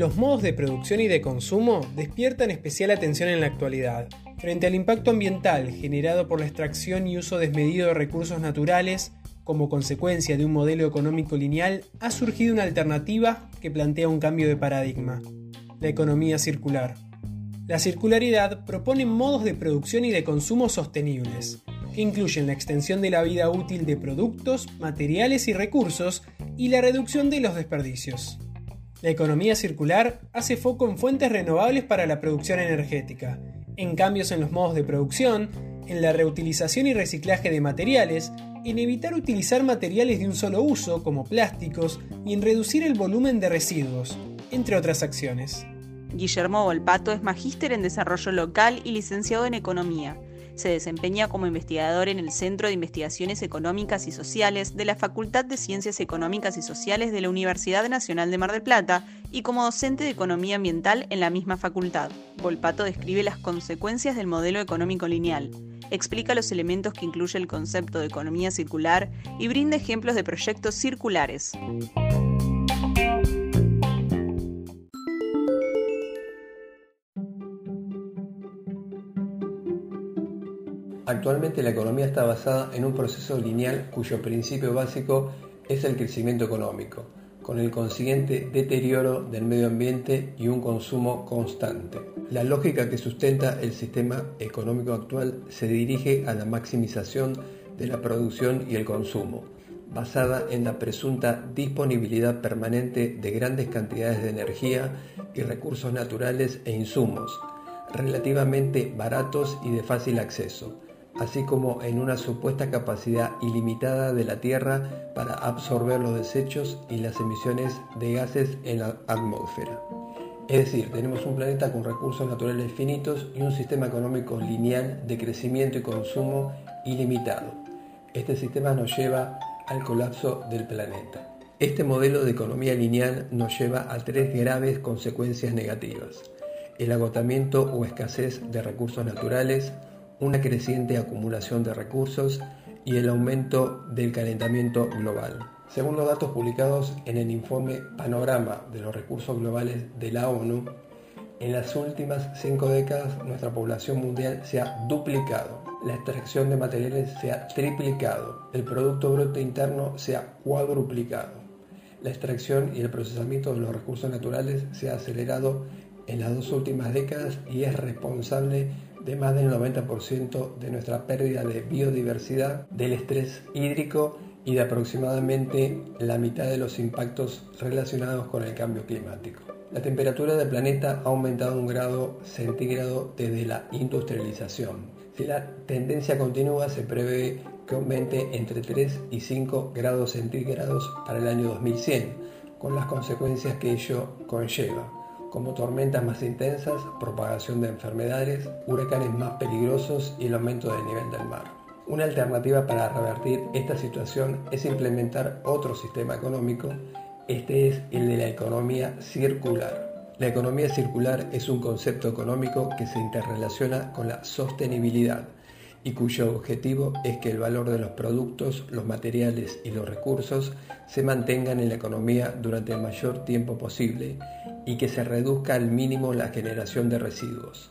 Los modos de producción y de consumo despiertan especial atención en la actualidad. Frente al impacto ambiental generado por la extracción y uso desmedido de recursos naturales, como consecuencia de un modelo económico lineal, ha surgido una alternativa que plantea un cambio de paradigma, la economía circular. La circularidad propone modos de producción y de consumo sostenibles, que incluyen la extensión de la vida útil de productos, materiales y recursos y la reducción de los desperdicios. La economía circular hace foco en fuentes renovables para la producción energética, en cambios en los modos de producción, en la reutilización y reciclaje de materiales, en evitar utilizar materiales de un solo uso como plásticos y en reducir el volumen de residuos, entre otras acciones. Guillermo Volpato es magíster en desarrollo local y licenciado en economía. Se desempeña como investigador en el Centro de Investigaciones Económicas y Sociales de la Facultad de Ciencias Económicas y Sociales de la Universidad Nacional de Mar del Plata y como docente de Economía Ambiental en la misma facultad. Volpato describe las consecuencias del modelo económico lineal, explica los elementos que incluye el concepto de economía circular y brinda ejemplos de proyectos circulares. Actualmente la economía está basada en un proceso lineal cuyo principio básico es el crecimiento económico, con el consiguiente deterioro del medio ambiente y un consumo constante. La lógica que sustenta el sistema económico actual se dirige a la maximización de la producción y el consumo, basada en la presunta disponibilidad permanente de grandes cantidades de energía y recursos naturales e insumos, relativamente baratos y de fácil acceso así como en una supuesta capacidad ilimitada de la Tierra para absorber los desechos y las emisiones de gases en la atmósfera. Es decir, tenemos un planeta con recursos naturales finitos y un sistema económico lineal de crecimiento y consumo ilimitado. Este sistema nos lleva al colapso del planeta. Este modelo de economía lineal nos lleva a tres graves consecuencias negativas. El agotamiento o escasez de recursos naturales, una creciente acumulación de recursos y el aumento del calentamiento global. Según los datos publicados en el informe Panorama de los Recursos Globales de la ONU, en las últimas cinco décadas nuestra población mundial se ha duplicado, la extracción de materiales se ha triplicado, el Producto Bruto Interno se ha cuadruplicado, la extracción y el procesamiento de los recursos naturales se ha acelerado en las dos últimas décadas y es responsable de más del 90% de nuestra pérdida de biodiversidad, del estrés hídrico y de aproximadamente la mitad de los impactos relacionados con el cambio climático. La temperatura del planeta ha aumentado un grado centígrado desde la industrialización. Si la tendencia continúa, se prevé que aumente entre 3 y 5 grados centígrados para el año 2100, con las consecuencias que ello conlleva como tormentas más intensas, propagación de enfermedades, huracanes más peligrosos y el aumento del nivel del mar. Una alternativa para revertir esta situación es implementar otro sistema económico, este es el de la economía circular. La economía circular es un concepto económico que se interrelaciona con la sostenibilidad y cuyo objetivo es que el valor de los productos, los materiales y los recursos se mantengan en la economía durante el mayor tiempo posible y que se reduzca al mínimo la generación de residuos.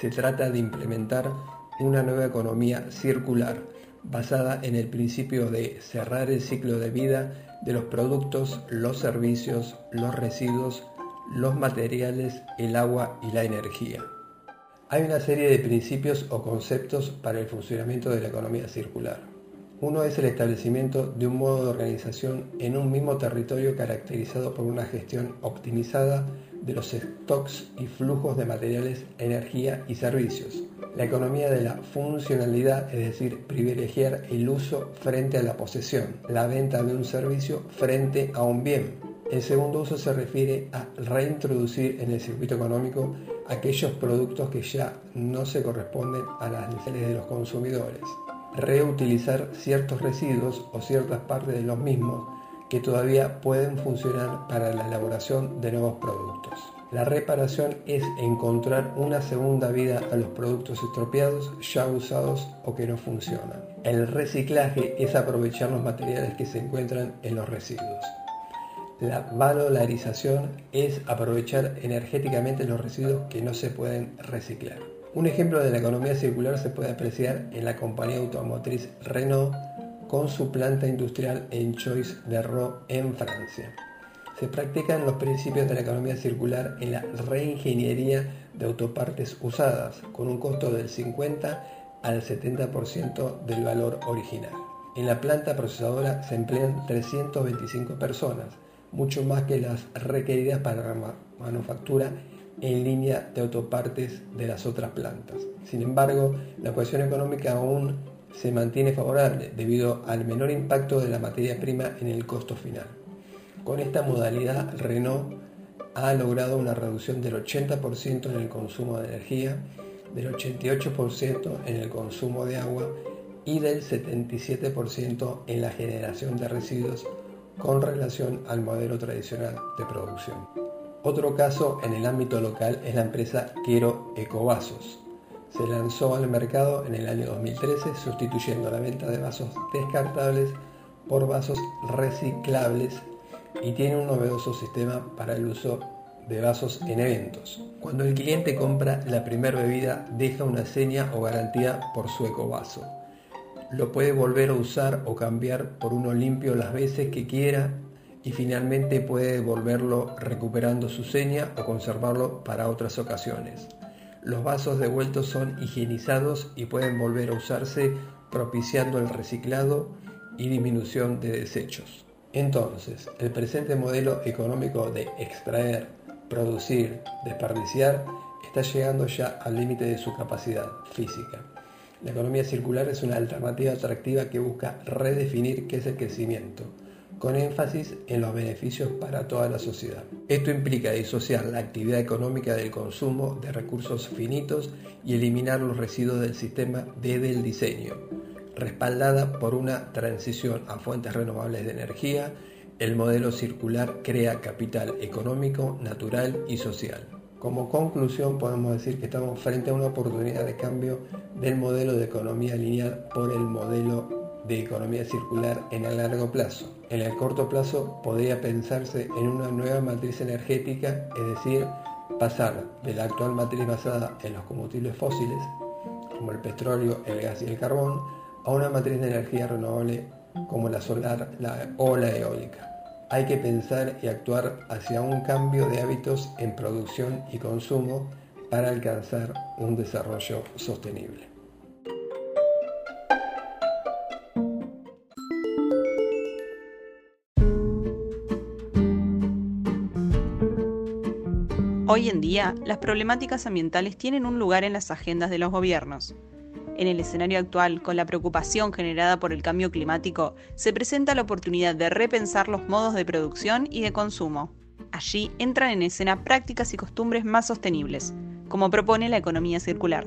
Se trata de implementar una nueva economía circular basada en el principio de cerrar el ciclo de vida de los productos, los servicios, los residuos, los materiales, el agua y la energía. Hay una serie de principios o conceptos para el funcionamiento de la economía circular. Uno es el establecimiento de un modo de organización en un mismo territorio caracterizado por una gestión optimizada de los stocks y flujos de materiales, energía y servicios. La economía de la funcionalidad, es decir, privilegiar el uso frente a la posesión, la venta de un servicio frente a un bien. El segundo uso se refiere a reintroducir en el circuito económico aquellos productos que ya no se corresponden a las necesidades de los consumidores, reutilizar ciertos residuos o ciertas partes de los mismos que todavía pueden funcionar para la elaboración de nuevos productos. La reparación es encontrar una segunda vida a los productos estropeados, ya usados o que no funcionan. El reciclaje es aprovechar los materiales que se encuentran en los residuos. La valorización es aprovechar energéticamente los residuos que no se pueden reciclar. Un ejemplo de la economía circular se puede apreciar en la compañía automotriz Renault con su planta industrial en Choice de Ro en Francia se practican los principios de la economía circular en la reingeniería de autopartes usadas, con un costo del 50 al 70% del valor original. En la planta procesadora se emplean 325 personas, mucho más que las requeridas para la manufactura en línea de autopartes de las otras plantas. Sin embargo, la ecuación económica aún se mantiene favorable debido al menor impacto de la materia prima en el costo final. Con esta modalidad, Renault ha logrado una reducción del 80% en el consumo de energía, del 88% en el consumo de agua y del 77% en la generación de residuos con relación al modelo tradicional de producción. Otro caso en el ámbito local es la empresa Quiero Ecovasos. Se lanzó al mercado en el año 2013 sustituyendo la venta de vasos descartables por vasos reciclables y tiene un novedoso sistema para el uso de vasos en eventos. Cuando el cliente compra la primera bebida, deja una seña o garantía por su ecovaso. Lo puede volver a usar o cambiar por uno limpio las veces que quiera y finalmente puede devolverlo recuperando su seña o conservarlo para otras ocasiones. Los vasos devueltos son higienizados y pueden volver a usarse propiciando el reciclado y disminución de desechos. Entonces, el presente modelo económico de extraer, producir, desperdiciar está llegando ya al límite de su capacidad física. La economía circular es una alternativa atractiva que busca redefinir qué es el crecimiento, con énfasis en los beneficios para toda la sociedad. Esto implica disociar la actividad económica del consumo de recursos finitos y eliminar los residuos del sistema desde el diseño, respaldada por una transición a fuentes renovables de energía, el modelo circular crea capital económico, natural y social. Como conclusión podemos decir que estamos frente a una oportunidad de cambio del modelo de economía lineal por el modelo de economía circular en el largo plazo. En el corto plazo podría pensarse en una nueva matriz energética, es decir, pasar de la actual matriz basada en los combustibles fósiles, como el petróleo, el gas y el carbón, a una matriz de energía renovable como la solar o la eólica. Hay que pensar y actuar hacia un cambio de hábitos en producción y consumo para alcanzar un desarrollo sostenible. Hoy en día, las problemáticas ambientales tienen un lugar en las agendas de los gobiernos. En el escenario actual, con la preocupación generada por el cambio climático, se presenta la oportunidad de repensar los modos de producción y de consumo. Allí entran en escena prácticas y costumbres más sostenibles, como propone la economía circular.